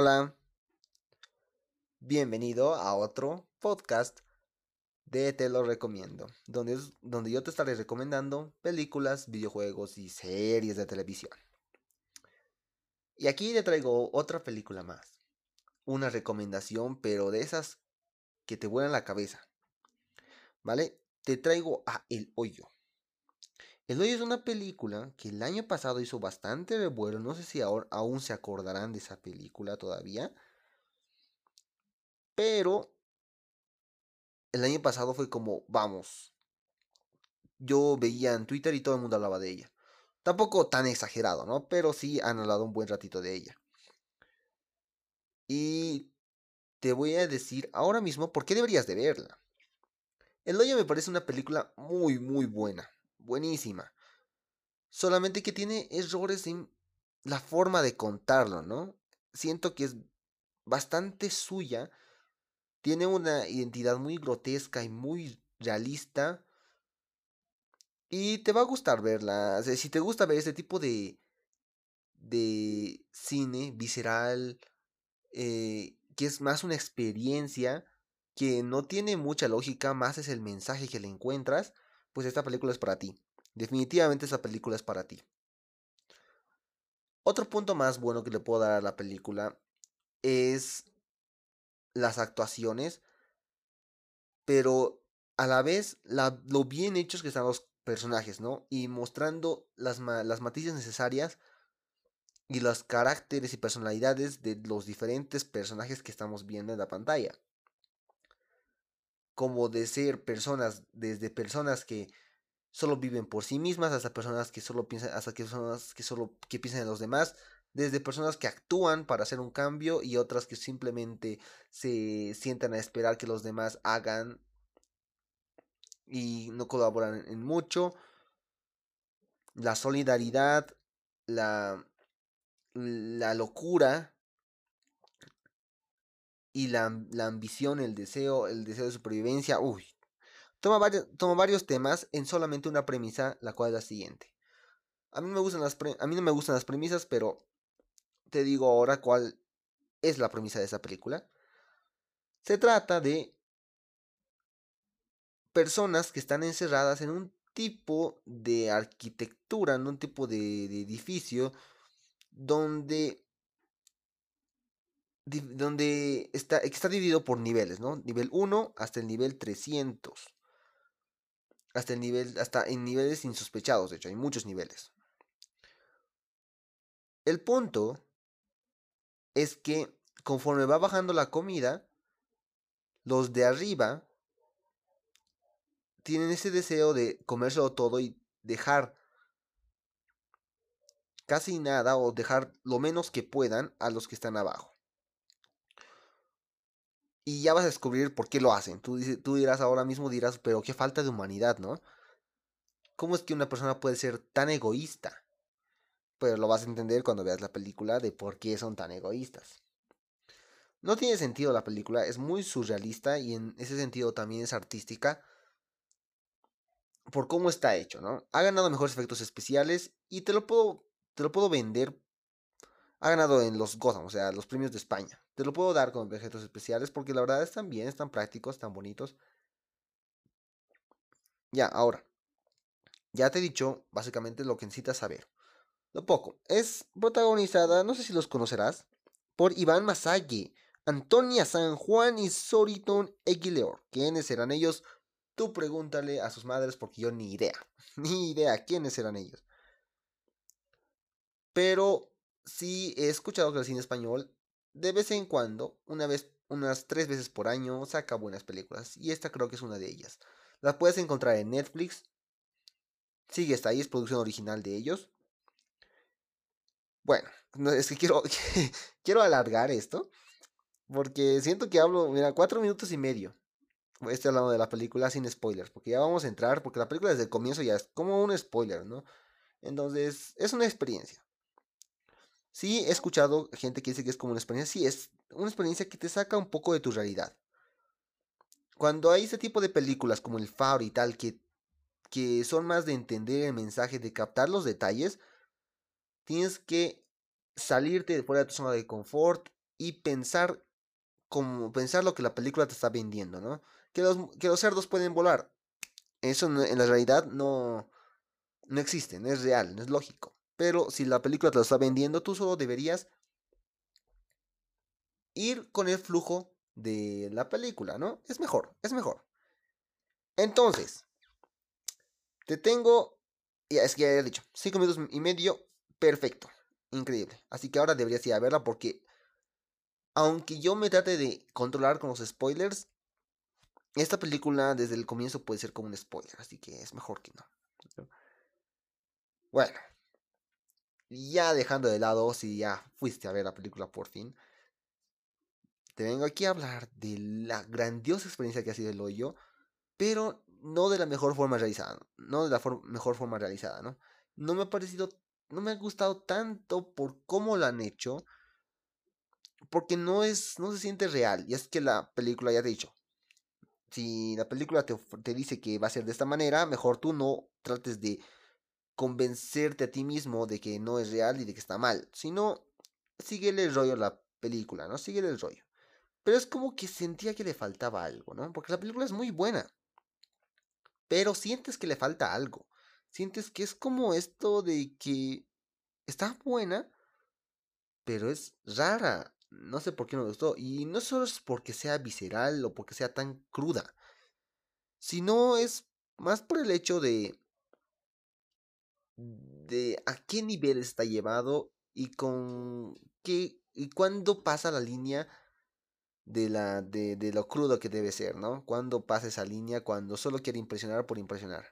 Hola, bienvenido a otro podcast de Te lo recomiendo, donde, donde yo te estaré recomendando películas, videojuegos y series de televisión. Y aquí te traigo otra película más, una recomendación, pero de esas que te vuelan la cabeza. ¿Vale? Te traigo a El Hoyo. El Hoyo es una película que el año pasado hizo bastante revuelo. No sé si aún se acordarán de esa película todavía. Pero el año pasado fue como, vamos. Yo veía en Twitter y todo el mundo hablaba de ella. Tampoco tan exagerado, ¿no? Pero sí han hablado un buen ratito de ella. Y te voy a decir ahora mismo por qué deberías de verla. El Hoyo me parece una película muy, muy buena buenísima. Solamente que tiene errores en la forma de contarlo, ¿no? Siento que es bastante suya. Tiene una identidad muy grotesca y muy realista. Y te va a gustar verla. si te gusta ver ese tipo de, de cine visceral, eh, que es más una experiencia, que no tiene mucha lógica, más es el mensaje que le encuentras pues esta película es para ti. Definitivamente esa película es para ti. Otro punto más bueno que le puedo dar a la película es las actuaciones, pero a la vez lo bien hechos que están los personajes, ¿no? Y mostrando las, las matices necesarias y los caracteres y personalidades de los diferentes personajes que estamos viendo en la pantalla como de ser personas, desde personas que solo viven por sí mismas hasta personas que solo piensan, hasta que personas que solo que piensan en los demás, desde personas que actúan para hacer un cambio y otras que simplemente se sientan a esperar que los demás hagan y no colaboran en mucho. La solidaridad, la, la locura y la, ambición, el deseo, el deseo de supervivencia, uy. Toma varios, temas en solamente una premisa, la cual es la siguiente. A mí, me gustan las a mí no me gustan las premisas, pero te digo ahora cuál es la premisa de esa película. Se trata de personas que están encerradas en un tipo de arquitectura, en un tipo de edificio, donde donde está, está dividido por niveles, ¿no? Nivel 1 hasta el nivel 300. Hasta el nivel, hasta en niveles insospechados, de hecho, hay muchos niveles. El punto es que conforme va bajando la comida, los de arriba tienen ese deseo de comérselo todo y dejar casi nada o dejar lo menos que puedan a los que están abajo. Y ya vas a descubrir por qué lo hacen. Tú, tú dirás ahora mismo, dirás, pero qué falta de humanidad, ¿no? ¿Cómo es que una persona puede ser tan egoísta? Pero lo vas a entender cuando veas la película de por qué son tan egoístas. No tiene sentido la película, es muy surrealista y en ese sentido también es artística por cómo está hecho, ¿no? Ha ganado mejores efectos especiales y te lo puedo, te lo puedo vender ha ganado en los Gotham, o sea, los premios de España. Te lo puedo dar con objetos especiales porque la verdad están bien, están prácticos, están bonitos. Ya, ahora. Ya te he dicho básicamente lo que necesitas saber. Lo poco. Es protagonizada, no sé si los conocerás, por Iván Masalle, Antonia San Juan y Soriton Eguileor. ¿Quiénes serán ellos? Tú pregúntale a sus madres porque yo ni idea. Ni idea quiénes serán ellos. Pero sí he escuchado que el cine español, de vez en cuando, una vez, unas tres veces por año, saca buenas películas. Y esta creo que es una de ellas. La puedes encontrar en Netflix. Sigue está ahí, es producción original de ellos. Bueno, es que quiero, quiero alargar esto. Porque siento que hablo, mira, cuatro minutos y medio. Estoy hablando de la película sin spoilers. Porque ya vamos a entrar. Porque la película desde el comienzo ya es como un spoiler, ¿no? Entonces, es una experiencia. Sí, he escuchado gente que dice que es como una experiencia. Sí, es una experiencia que te saca un poco de tu realidad. Cuando hay ese tipo de películas como El Faro y tal, que, que son más de entender el mensaje, de captar los detalles, tienes que salirte de fuera de tu zona de confort y pensar como pensar lo que la película te está vendiendo, ¿no? Que los, que los cerdos pueden volar. Eso en la realidad no, no existe, no es real, no es lógico. Pero si la película te lo está vendiendo, tú solo deberías ir con el flujo de la película, ¿no? Es mejor, es mejor. Entonces, te tengo, ya es que ya he dicho, 5 minutos y medio, perfecto, increíble. Así que ahora deberías ir a verla porque, aunque yo me trate de controlar con los spoilers, esta película desde el comienzo puede ser como un spoiler, así que es mejor que no. Bueno, ya dejando de lado si ya fuiste a ver la película por fin, te vengo aquí a hablar de la grandiosa experiencia que ha sido el hoyo, pero no de la mejor forma realizada, no de la mejor forma realizada, ¿no? No me ha parecido, no me ha gustado tanto por cómo lo han hecho, porque no es, no se siente real, y es que la película ya te dicho, si la película te, te dice que va a ser de esta manera, mejor tú no trates de convencerte a ti mismo de que no es real y de que está mal, sino síguele el rollo a la película, ¿no? Síguele el rollo. Pero es como que sentía que le faltaba algo, ¿no? Porque la película es muy buena. Pero sientes que le falta algo. Sientes que es como esto de que está buena, pero es rara. No sé por qué no me gustó. Y no solo es porque sea visceral o porque sea tan cruda, sino es más por el hecho de de a qué nivel está llevado y con qué y cuándo pasa la línea de, la, de, de lo crudo que debe ser, ¿no? Cuando pasa esa línea, cuando solo quiere impresionar por impresionar.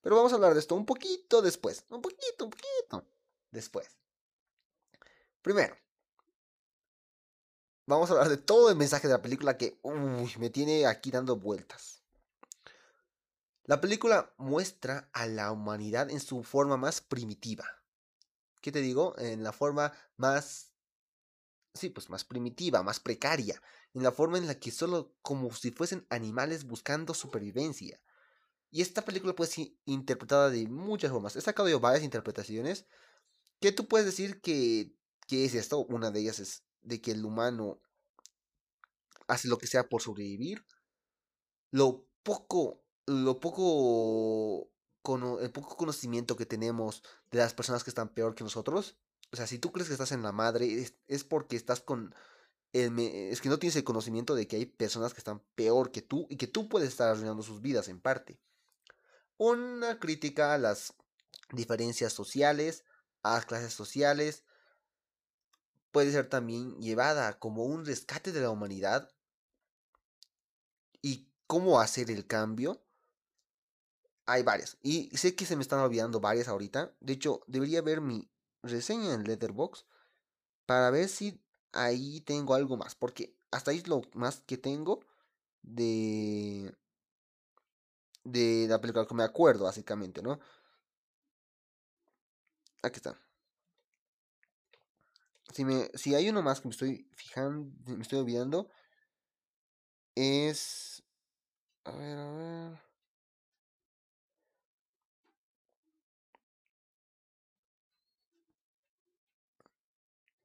Pero vamos a hablar de esto un poquito después, un poquito, un poquito después. Primero, vamos a hablar de todo el mensaje de la película que me tiene aquí dando vueltas. La película muestra a la humanidad en su forma más primitiva. ¿Qué te digo? En la forma más sí, pues más primitiva, más precaria, en la forma en la que solo como si fuesen animales buscando supervivencia. Y esta película puede ser interpretada de muchas formas. He sacado yo varias interpretaciones que tú puedes decir que, que es esto. Una de ellas es de que el humano hace lo que sea por sobrevivir. Lo poco, lo poco, el poco conocimiento que tenemos de las personas que están peor que nosotros o sea, si tú crees que estás en la madre, es, porque estás con... es que no tienes el conocimiento de que hay personas que están peor que tú y que tú puedes estar arruinando sus vidas en parte. Una crítica a las diferencias sociales, a las clases sociales, puede ser también llevada como un rescate de la humanidad y cómo hacer el cambio. Hay varias. Y sé que se me están olvidando varias ahorita. De hecho, debería ver mi reseña en Letterbox para ver si ahí tengo algo más. Porque hasta ahí es lo más que tengo de, de la película que me acuerdo, básicamente, ¿no? Aquí está. Si, me, si hay uno más que me estoy fijando, me estoy olvidando, es... A ver, a ver.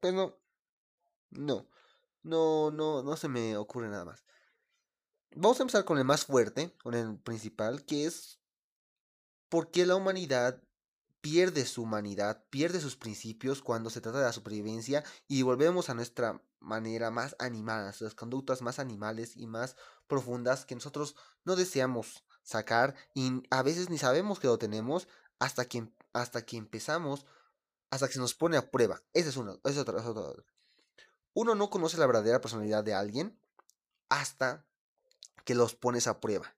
Pero no, no, no, no, no se me ocurre nada más. Vamos a empezar con el más fuerte, con el principal, que es por qué la humanidad pierde su humanidad, pierde sus principios cuando se trata de la supervivencia y volvemos a nuestra manera más animal, a nuestras conductas más animales y más profundas que nosotros no deseamos sacar y a veces ni sabemos que lo tenemos hasta que, hasta que empezamos hasta que se nos pone a prueba. Ese es ese es. Uno no conoce la verdadera personalidad de alguien hasta que los pones a prueba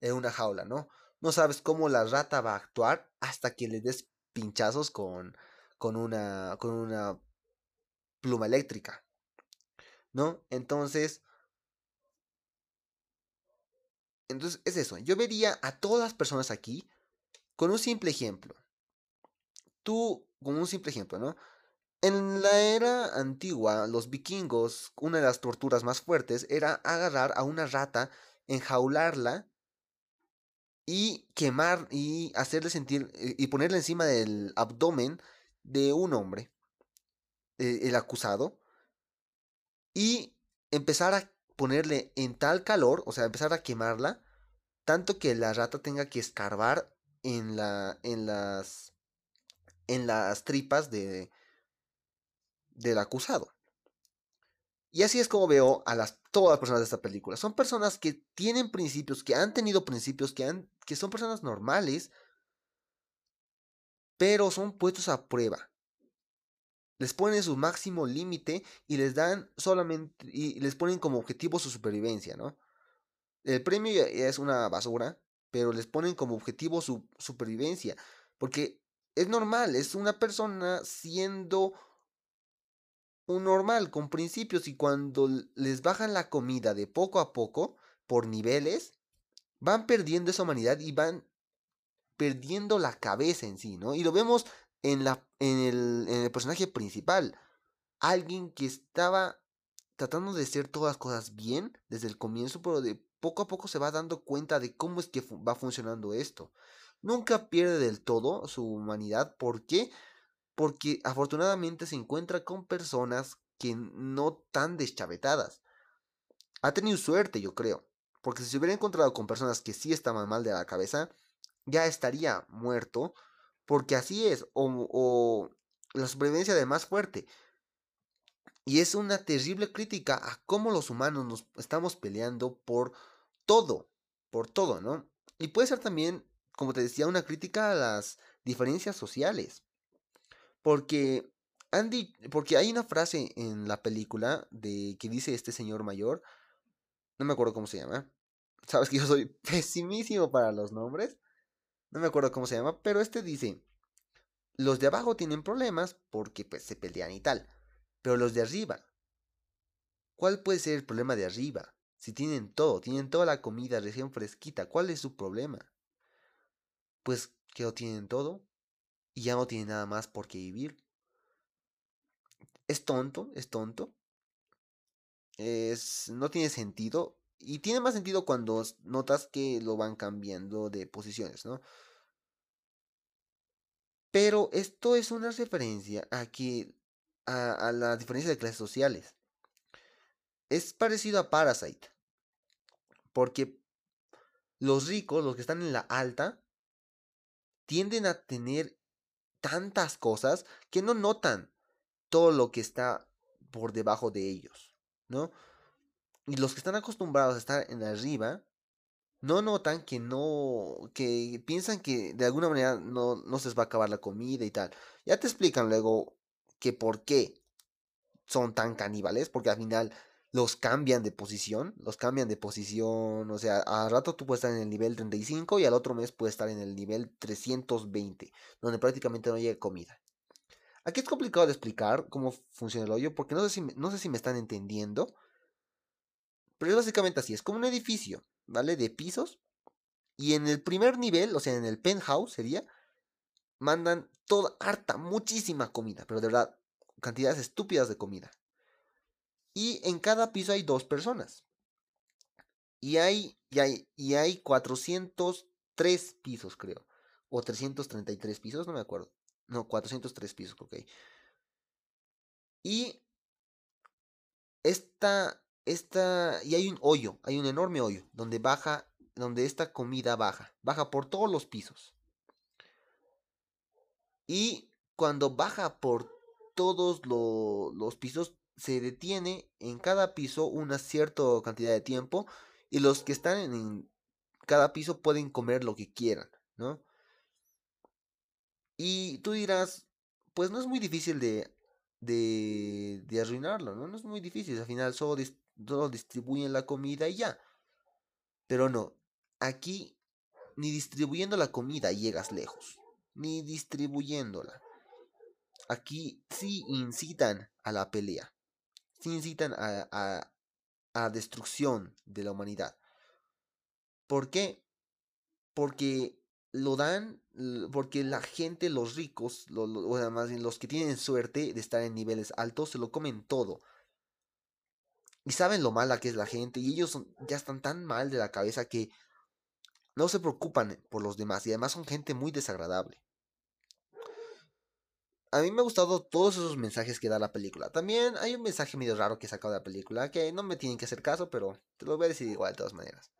en una jaula, ¿no? No sabes cómo la rata va a actuar hasta que le des pinchazos con, con, una, con una pluma eléctrica, ¿no? Entonces, entonces es eso. Yo vería a todas las personas aquí con un simple ejemplo. Tú como un simple ejemplo, ¿no? En la era antigua, los vikingos, una de las torturas más fuertes era agarrar a una rata, enjaularla y quemar y hacerle sentir eh, y ponerle encima del abdomen de un hombre, eh, el acusado, y empezar a ponerle en tal calor, o sea, empezar a quemarla, tanto que la rata tenga que escarbar en, la, en, las, en las tripas de, del acusado. Y así es como veo a las, todas las personas de esta película. Son personas que tienen principios, que han tenido principios, que, han, que son personas normales, pero son puestos a prueba. Les ponen su máximo límite y les dan solamente, y les ponen como objetivo su supervivencia, ¿no? El premio es una basura, pero les ponen como objetivo su supervivencia, porque es normal, es una persona siendo un normal, con principios, y cuando les bajan la comida de poco a poco, por niveles, van perdiendo esa humanidad y van perdiendo la cabeza en sí, ¿no? Y lo vemos en, la, en, el, en el personaje principal. Alguien que estaba tratando de hacer todas las cosas bien desde el comienzo, pero de poco a poco se va dando cuenta de cómo es que va funcionando esto. Nunca pierde del todo su humanidad. ¿Por qué? Porque afortunadamente se encuentra con personas que no tan deschavetadas. Ha tenido suerte, yo creo. Porque si se hubiera encontrado con personas que sí estaban mal de la cabeza, ya estaría muerto, porque así es, o, la supervivencia de más fuerte. Y es una terrible crítica a cómo los humanos nos estamos peleando por todo, por todo, ¿no? Y puede ser también, como te decía, una crítica a las diferencias sociales. Porque Andy, porque hay una frase en la película de que dice este señor mayor, no me acuerdo cómo se llama. Sabes que yo soy pesimísimo para los nombres. No me acuerdo cómo se llama, pero este dice, los de abajo tienen problemas porque pues se pelean y tal, pero los de arriba, ¿cuál puede ser el problema de arriba? Si tienen todo, tienen toda la comida recién fresquita, ¿cuál es su problema? Pues que lo tienen todo y ya no tienen nada más por qué vivir. Es tonto, es tonto. Es, no tiene sentido, y tiene más sentido cuando notas que lo van cambiando de posiciones, ¿no? Pero esto es una referencia a que a, la diferencia de clases sociales. Es parecido a Parasite. Porque los ricos, los que están en la alta, tienden a tener tantas cosas que no notan todo lo que está por debajo de ellos, ¿no? Y los que están acostumbrados a estar en arriba, no notan que no, que piensan que de alguna manera no, no se les va a acabar la comida y tal. Ya te explican luego que por qué son tan caníbales, porque al final los cambian de posición, los cambian de posición, o sea, a rato tú puedes estar en el nivel 35 y al otro mes puedes estar en el nivel 320, donde prácticamente no llega comida. Aquí es complicado de explicar cómo funciona el hoyo, porque no sé si, no sé si me están entendiendo, pero es básicamente así, es como un edificio, ¿vale? De pisos. Y en el primer nivel, o sea, en el penthouse sería, mandan toda, harta, muchísima comida, pero de verdad, cantidades estúpidas de comida. Y en cada piso hay dos personas. Y hay, y hay, y hay 403 pisos, creo. O 333 pisos, no me acuerdo. No, 403 pisos, ok. Y esta, esta, y hay un hoyo, hay un enorme hoyo, donde baja, donde esta comida baja, baja por todos los pisos. Y cuando baja por todos los pisos, se detiene en cada piso una cierta cantidad de tiempo y los que están en cada piso pueden comer lo que quieran, ¿no? Y tú dirás, pues no es muy difícil de, de, de arruinarlo, ¿no? No es muy difícil, al final solo todos distribuyen la comida y ya. Pero no, aquí ni distribuyendo la comida llegas lejos, ni distribuyéndola. Aquí sí incitan a la pelea, sí incitan a, a, a destrucción de la humanidad. ¿Por qué? Porque lo dan, porque la gente, los ricos, o además los que tienen suerte de estar en niveles altos, se lo comen todo. Y saben lo mala que es la gente. Y ellos ya están tan mal de la cabeza que no se preocupan por los demás. Y además son gente muy desagradable. A mí me ha gustado todos esos mensajes que da la película. También hay un mensaje medio raro que he sacado de la película que no me tienen que hacer caso, pero te lo voy a decir igual de todas maneras.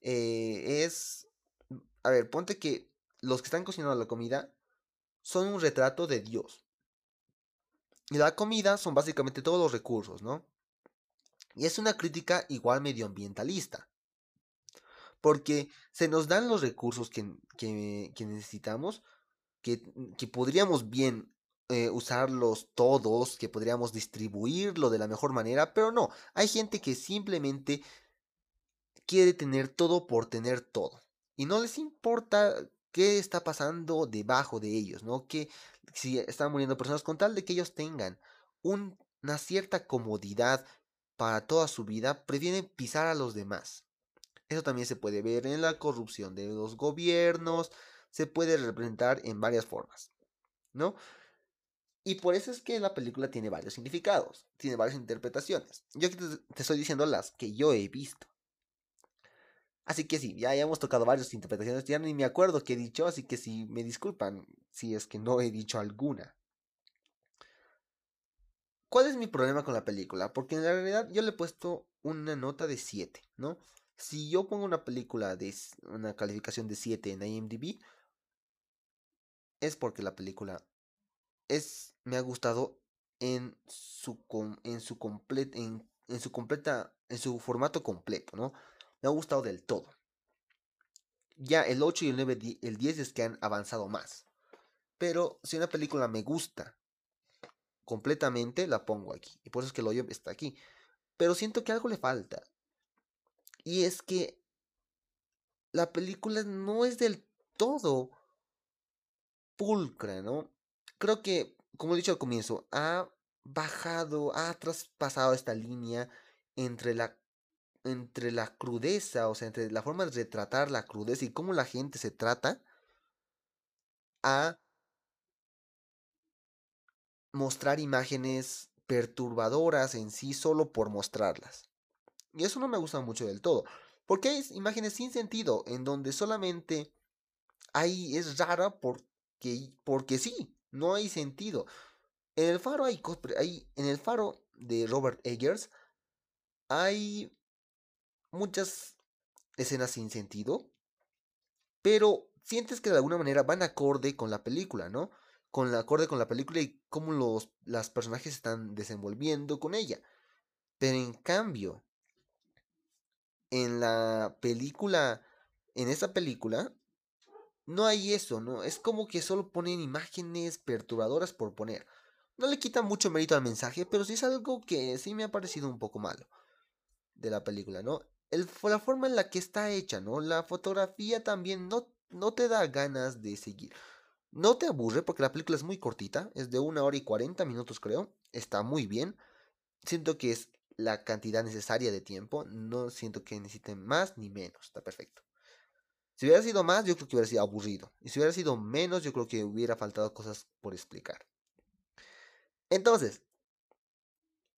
Eh, es. A ver, ponte que los que están cocinando la comida son un retrato de Dios. Y la comida son básicamente todos los recursos, ¿no? Y es una crítica igual medioambientalista. Porque se nos dan los recursos que, que necesitamos, que, que podríamos bien eh, usarlos todos, que podríamos distribuirlo de la mejor manera, pero no, hay gente que simplemente quiere tener todo por tener todo. Y no les importa qué está pasando debajo de ellos, ¿no? Que si están muriendo personas con tal de que ellos tengan una cierta comodidad para toda su vida, prefieren pisar a los demás. Eso también se puede ver en la corrupción de los gobiernos, se puede representar en varias formas, ¿no? Y por eso es que la película tiene varios significados, tiene varias interpretaciones. Yo te, te estoy diciendo las que yo he visto. Así que sí, ya, hemos tocado varias interpretaciones, ya ni me acuerdo qué he dicho, así que sí, me disculpan si es que no he dicho alguna. ¿Cuál es mi problema con la película? Porque en realidad yo le he puesto una nota de 7, ¿no? Si yo pongo una película de una calificación de 7 en IMDb, es porque la película es me ha gustado en su en su en, en su completa en su formato completo, ¿no? Me ha gustado del todo. Ya el 8 y el 9 el 10 es que han avanzado más. Pero si una película me gusta completamente, la pongo aquí. Y por eso es que el hoyo está aquí. Pero siento que algo le falta. Y es que la película no es del todo pulcra, ¿no? Creo que, como he dicho al comienzo, ha bajado, ha traspasado esta línea entre la entre la crudeza, o sea, entre la forma de retratar la crudeza y cómo la gente se trata, a mostrar imágenes perturbadoras en sí solo por mostrarlas. Y eso no me gusta mucho del todo, porque hay imágenes sin sentido, en donde solamente hay, es rara porque, porque sí, no hay sentido. En el faro hay, hay en el faro de Robert Eggers hay muchas escenas sin sentido, pero sientes que de alguna manera van acorde con la película, ¿no? Con la acorde con la película y cómo los las personajes están desenvolviendo con ella. Pero en cambio, en la película, en esa película, no hay eso, ¿no? Es como que solo ponen imágenes perturbadoras por poner. No le quita mucho mérito al mensaje, pero sí es algo que sí me ha parecido un poco malo de la película, ¿no? la forma en la que está hecha, ¿no? La fotografía también no, no te da ganas de seguir. No te aburre porque la película es muy cortita, es de una hora y cuarenta minutos creo, está muy bien. Siento que es la cantidad necesaria de tiempo, no siento que necesiten más ni menos, está perfecto. Si hubiera sido más, yo creo que hubiera sido aburrido. Y si hubiera sido menos, yo creo que hubiera faltado cosas por explicar. Entonces,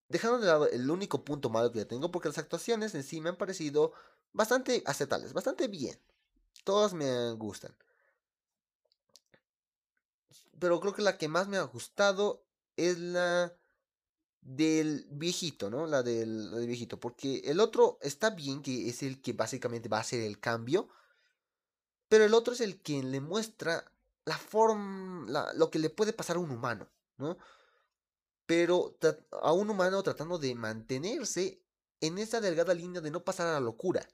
dejando de lado el único punto malo que tengo, porque las actuaciones en sí me han parecido bastante aceptables, bastante bien. Todas me gustan. Pero creo que la que más me ha gustado es la del viejito, ¿no? La del, viejito. Porque el otro está bien, que es el que básicamente va a hacer el cambio. Pero el otro es el que le muestra la forma, lo que le puede pasar a un humano, ¿no? pero a un humano tratando de mantenerse en esa delgada línea de no pasar a la locura.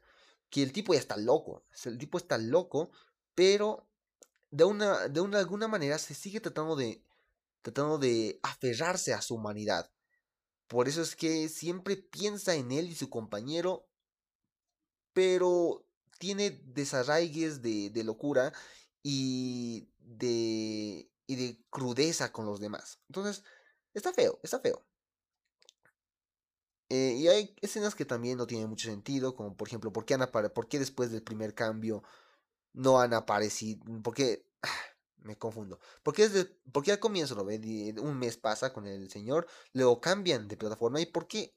Que el tipo ya está loco, el tipo está loco, pero de una, de una alguna manera se sigue tratando de, tratando de aferrarse a su humanidad. Por eso es que siempre piensa en él y su compañero, pero tiene desarraigues de, locura y de, crudeza con los demás. Entonces, Está feo, está feo. Eh, y hay escenas que también no tienen mucho sentido, como por ejemplo, ¿por qué, han ¿por qué después del primer cambio no han aparecido? ¿Por qué? me confundo. ¿Por qué, desde, ¿Por qué al comienzo lo ven? Un mes pasa con el señor, luego cambian de plataforma y ¿por qué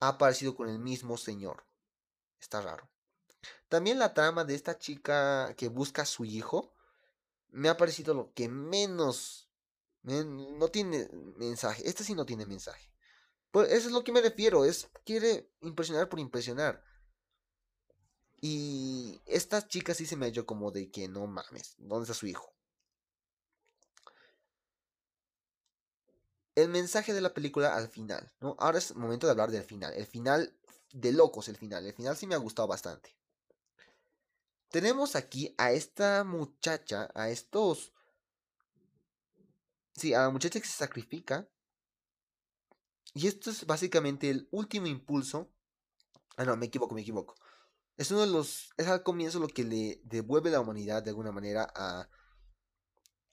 ha aparecido con el mismo señor? Está raro. También la trama de esta chica que busca a su hijo me ha parecido lo que menos No tiene mensaje. Este sí no tiene mensaje. Pues eso es lo que me refiero. Es quiere impresionar por impresionar. Y esta chica sí se me ha hecho como de que no mames. ¿Dónde está su hijo? El mensaje de la película al final, ¿no? Ahora es momento de hablar del final. El final de locos, el final. El final sí me ha gustado bastante. Tenemos aquí a esta muchacha, a estos... Sí, a la muchacha que se sacrifica. Y esto es básicamente el último impulso. Ah, no, me equivoco, me equivoco. Es uno de los. Es al comienzo lo que le devuelve la humanidad de alguna manera a.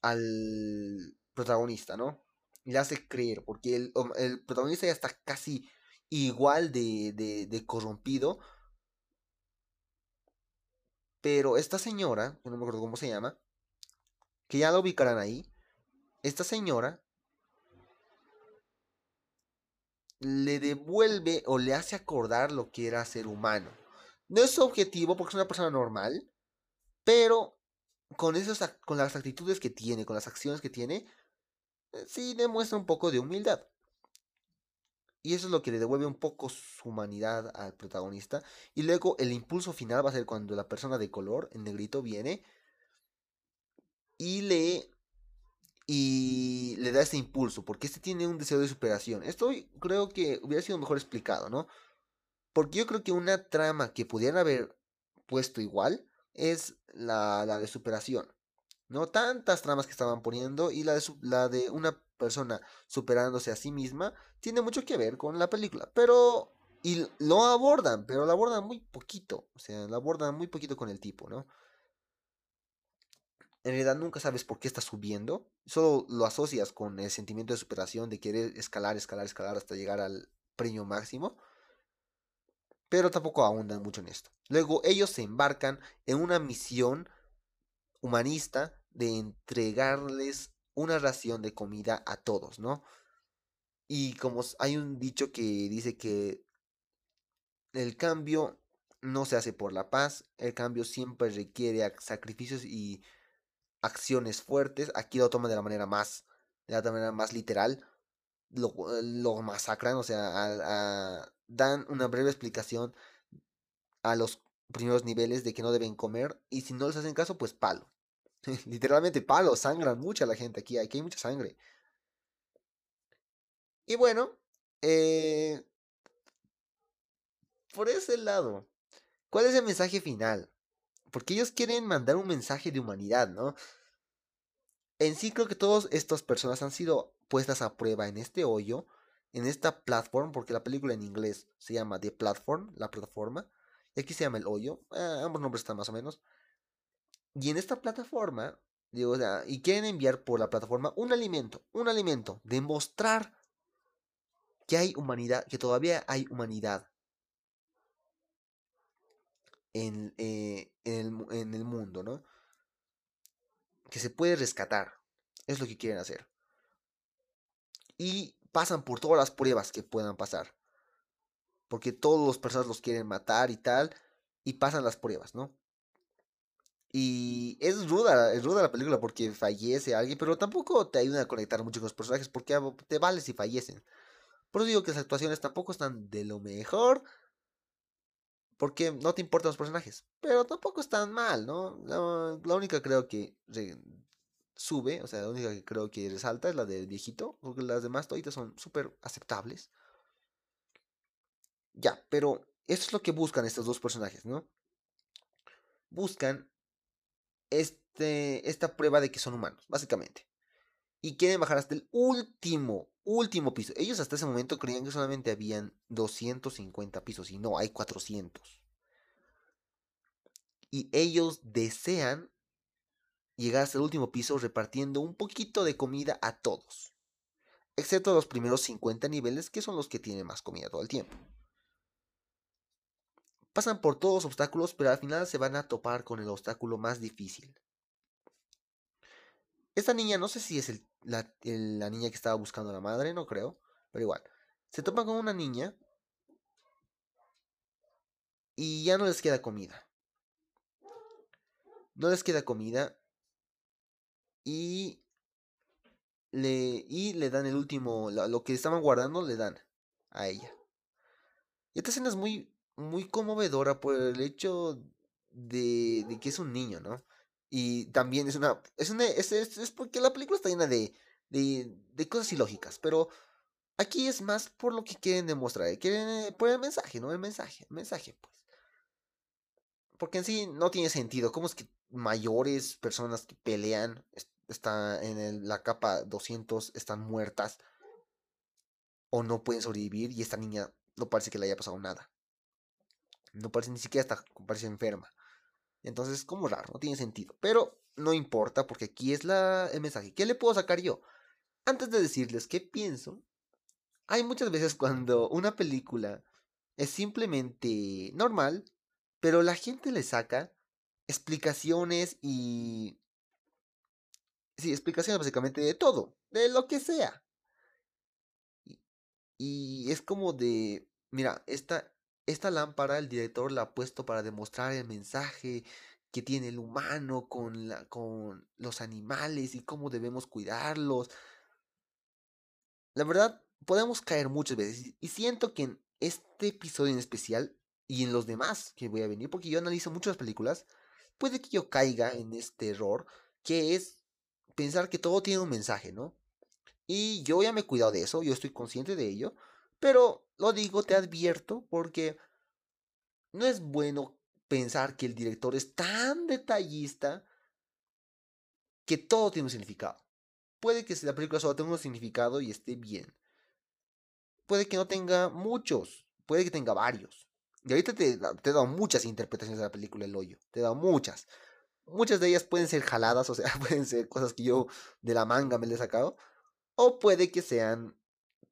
al protagonista, ¿no? Y le hace creer. Porque el, protagonista ya está casi igual de, de corrompido pero esta señora, no me acuerdo cómo se llama, que ya la ubicarán ahí, esta señora le devuelve o le hace acordar lo que era ser humano. No es su objetivo porque es una persona normal, pero con, esos, con las actitudes que tiene, con las acciones que tiene, eh, sí demuestra un poco de humildad. Y eso es lo que le devuelve un poco su humanidad al protagonista. Y luego el impulso final va a ser cuando la persona de color, el negrito, viene y le y le da ese impulso, porque este tiene un deseo de superación. Esto creo que hubiera sido mejor explicado, ¿no? Porque yo creo que una trama que pudieran haber puesto igual es la, la de superación. No tantas tramas que estaban poniendo y la de, la de una persona superándose a sí misma tiene mucho que ver con la película. Pero. Y lo abordan, pero lo abordan muy poquito. O sea, lo abordan muy poquito con el tipo, ¿no? En realidad nunca sabes por qué está subiendo. Solo lo asocias con el sentimiento de superación, de querer escalar, escalar, escalar hasta llegar al premio máximo. Pero tampoco ahondan mucho en esto. Luego ellos se embarcan en una misión humanista de entregarles una ración de comida a todos, ¿no? Y como hay un dicho que dice que el cambio no se hace por la paz, el cambio siempre requiere sacrificios y acciones fuertes. Aquí lo toman de la manera más, de la manera más literal. Lo, lo masacran, o sea, dan una breve explicación a los primeros niveles de que no deben comer y si no les hacen caso, pues palo. Literalmente palo, sangran mucha la gente aquí, aquí hay mucha sangre. Y bueno, eh, por ese lado, ¿cuál es el mensaje final? Porque ellos quieren mandar un mensaje de humanidad, ¿no? En sí creo que todas estas personas han sido puestas a prueba en este hoyo, en esta plataforma, porque la película en inglés se llama The Platform, la plataforma, y aquí se llama El Hoyo, eh, ambos nombres están más o menos. Y en esta plataforma, digo, o sea, y quieren enviar por la plataforma un alimento, un alimento, demostrar que hay humanidad, que todavía hay humanidad en, eh, el, en el mundo, ¿no? Que se puede rescatar. Es lo que quieren hacer. Y pasan por todas las pruebas que puedan pasar. Porque todos los personas los quieren matar y tal. Y pasan las pruebas, ¿no? Y es ruda, es ruda la película porque fallece alguien, pero tampoco te ayuda a conectar mucho con los personajes porque te vale si fallecen. Por eso digo que las actuaciones tampoco están de lo mejor. Porque no te importan los personajes. Pero tampoco están mal, ¿no? La, única creo que sube, o sea, la única que creo que resalta es la del viejito. Porque las demás toditas son súper aceptables. Ya, pero eso es lo que buscan estos dos personajes, ¿no? Buscan este, esta prueba de que son humanos, básicamente. Y quieren bajar hasta el último, último piso. Ellos hasta ese momento creían que solamente habían 250 pisos y no, hay 400. Y ellos desean llegar hasta el último piso repartiendo un poquito de comida a todos. Excepto los primeros 50 niveles que son los que tienen más comida todo el tiempo. Pasan por todos los obstáculos, pero al final se van a topar con el obstáculo más difícil. Esta niña, no sé si es la, niña que estaba buscando a la madre, no creo, pero igual. Se topan con una niña y ya no les queda comida. No les queda comida y le, y le dan el último, lo, que estaban guardando le dan a ella. Y esta escena es muy, muy conmovedora por el hecho de, que es un niño, ¿no? Y también es una. Es, una, es, es, porque la película está llena de, de, de, cosas ilógicas. Pero aquí es más por lo que quieren demostrar. Eh, quieren, eh, por el mensaje, ¿no? El mensaje. El mensaje, pues. Porque en sí no tiene sentido. ¿Cómo es que mayores personas que pelean están en la capa 200 están muertas? O no pueden sobrevivir y esta niña no parece que le haya pasado nada. No parece ni siquiera está, parece enferma. Entonces es como raro, no tiene sentido. Pero no importa porque aquí es la, el mensaje. ¿Qué le puedo sacar yo? Antes de decirles qué pienso, hay muchas veces cuando una película es simplemente normal, pero la gente le saca explicaciones y... Sí, explicaciones básicamente de todo, de lo que sea. Y, y es como de, mira, esta, esta lámpara el director la ha puesto para demostrar el mensaje que tiene el humano con, la, con los animales y cómo debemos cuidarlos. La verdad, podemos caer muchas veces y siento que en este episodio en especial y en los demás que voy a venir, porque yo analizo muchas películas, puede que yo caiga en este error que es pensar que todo tiene un mensaje, ¿no? Y yo ya me he cuidado de eso, yo estoy consciente de ello, pero lo digo, te advierto, porque no es bueno pensar que el director es tan detallista que todo tiene un significado. Puede que la película solo tenga un significado y esté bien. Puede que no tenga muchos, puede que tenga varios. Y ahorita te, te he dado muchas interpretaciones de la película El Hoyo. Te he dado muchas. Muchas de ellas pueden ser jaladas, o sea, pueden ser cosas que yo de la manga me le he sacado. O puede que sean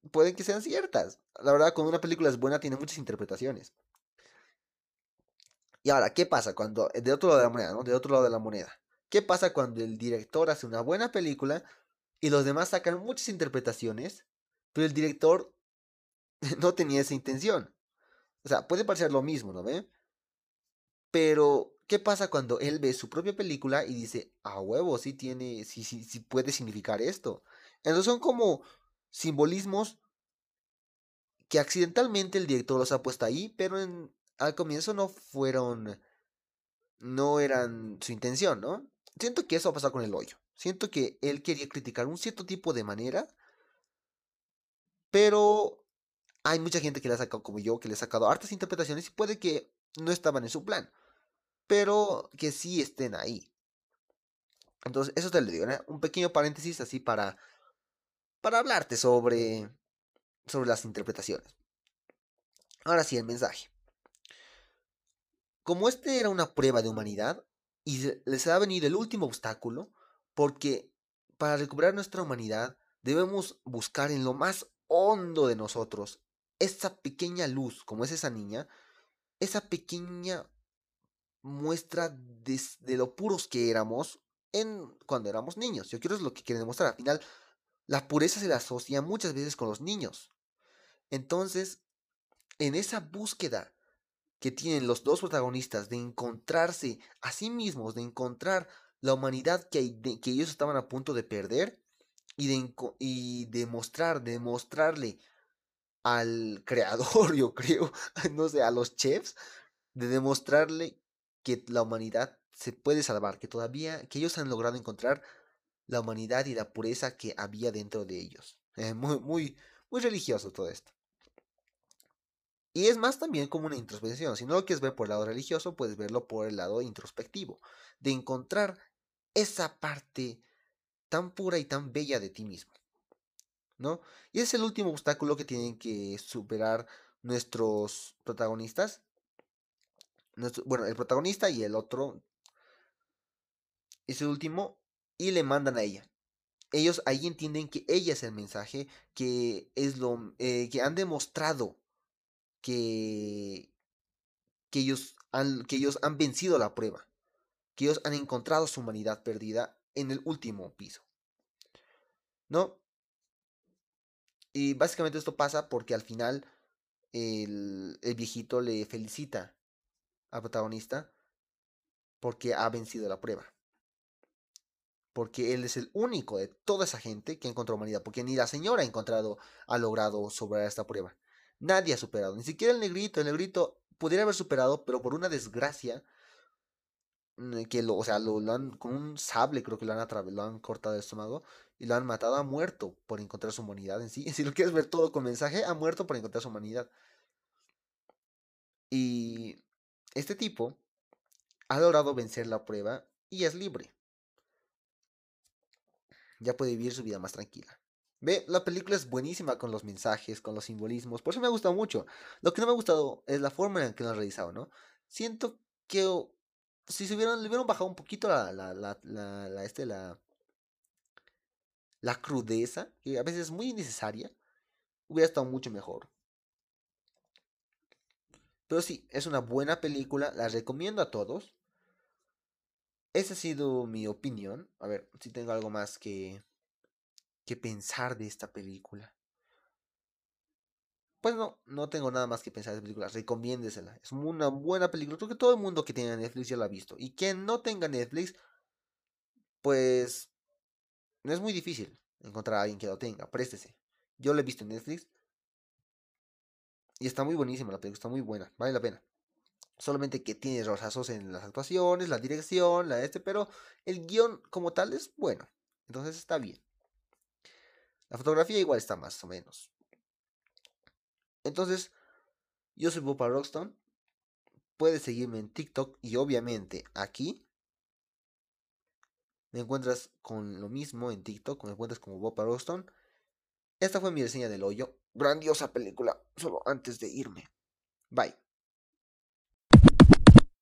pueden que sean ciertas. La verdad, cuando una película es buena, tiene muchas interpretaciones. Y ahora, ¿qué pasa cuando, de otro lado de la moneda, ¿no? De otro lado de la moneda. ¿Qué pasa cuando el director hace una buena película y los demás sacan muchas interpretaciones, pero el director no tenía esa intención? O sea, puede parecer lo mismo, ¿no ve? Pero, ¿qué pasa cuando él ve su propia película y dice, a huevo, sí tiene, sí, sí, sí puede significar esto? Entonces son como simbolismos que accidentalmente el director los ha puesto ahí, pero al comienzo no fueron, no eran su intención, ¿no? Siento que eso ha pasado con el hoyo. Siento que él quería criticar un cierto tipo de manera, pero hay mucha gente que le ha sacado, como yo, que le ha sacado hartas interpretaciones y puede que no estaban en su plan, pero que sí estén ahí. Entonces, eso te lo digo, un pequeño paréntesis así para para hablarte sobre, sobre las interpretaciones. Ahora sí, el mensaje. Como este era una prueba de humanidad, y les ha venido el último obstáculo, porque para recuperar nuestra humanidad debemos buscar en lo más hondo de nosotros esa pequeña luz, como es esa niña, esa pequeña muestra de, lo puros que éramos en cuando éramos niños. Yo quiero es lo que quieren demostrar. Al final, la pureza se la asocia muchas veces con los niños. Entonces, en esa búsqueda que tienen los dos protagonistas de encontrarse a sí mismos, de encontrar la humanidad que, que ellos estaban a punto de perder y de, y de mostrar, de mostrarle al creador, yo creo, no sé, a los chefs, de demostrarle que la humanidad se puede salvar, que todavía, que ellos han logrado encontrar la humanidad y la pureza que había dentro de ellos. Muy, muy, muy religioso todo esto. Y es más también como una introspección. Si no lo quieres ver por el lado religioso, puedes verlo por el lado introspectivo. De encontrar esa parte tan pura y tan bella de ti mismo. ¿No? Y es el último obstáculo que tienen que superar nuestros protagonistas. bueno, el protagonista y el otro. Es el último y le mandan a ella. Ellos ahí entienden que ella es el mensaje, que es lo eh, que han demostrado que, que, ellos han, que ellos han vencido la prueba, que ellos han encontrado su humanidad perdida en el último piso. ¿No? Y básicamente esto pasa porque al final el, el viejito le felicita al protagonista porque ha vencido la prueba. Porque él es el único de toda esa gente que encontró humanidad, porque ni la señora ha encontrado, ha logrado superar esta prueba. Nadie ha superado, ni siquiera el negrito, el negrito pudiera haber superado, pero por una desgracia, mm, que lo, o sea, lo, han, con un sable creo que lo han, lo han cortado el estómago y lo han matado, ha muerto por encontrar su humanidad en sí. Si lo quieres ver todo con mensaje, ha muerto por encontrar su humanidad. Y este tipo ha logrado vencer la prueba y es libre ya puede vivir su vida más tranquila. Ve, la película es buenísima con los mensajes, con los simbolismos, por eso me ha gustado mucho. Lo que no me ha gustado es la forma en que lo han realizado, ¿no? Siento que si se hubieran, le hubieran bajado un poquito la, la, este, la, la crudeza, que a veces es muy innecesaria, hubiera estado mucho mejor. Pero sí, es una buena película, la recomiendo a todos. Esa ha sido mi opinión. A ver si tengo algo más que, que pensar de esta película. Pues no, no tengo nada más que pensar de esta película. Recomiéndesela. Es una buena película. Creo que todo el mundo que tiene Netflix ya la ha visto. Y quien no tenga Netflix, pues no es muy difícil encontrar a alguien que lo tenga. Préstese. Yo lo he visto en Netflix. Y está muy buenísima la película. Está muy buena. Vale la pena. Solamente que tiene errores en las actuaciones, la dirección, la este, pero el guion como tal es bueno. Entonces está bien. La fotografía igual está más o menos. Entonces, yo soy Bopa Rockstone. Puedes seguirme en TikTok y obviamente aquí. Me encuentras con lo mismo en TikTok, me encuentras como Bopa Rockstone. Esta fue mi reseña del hoyo. Grandiosa película, solo antes de irme. Bye.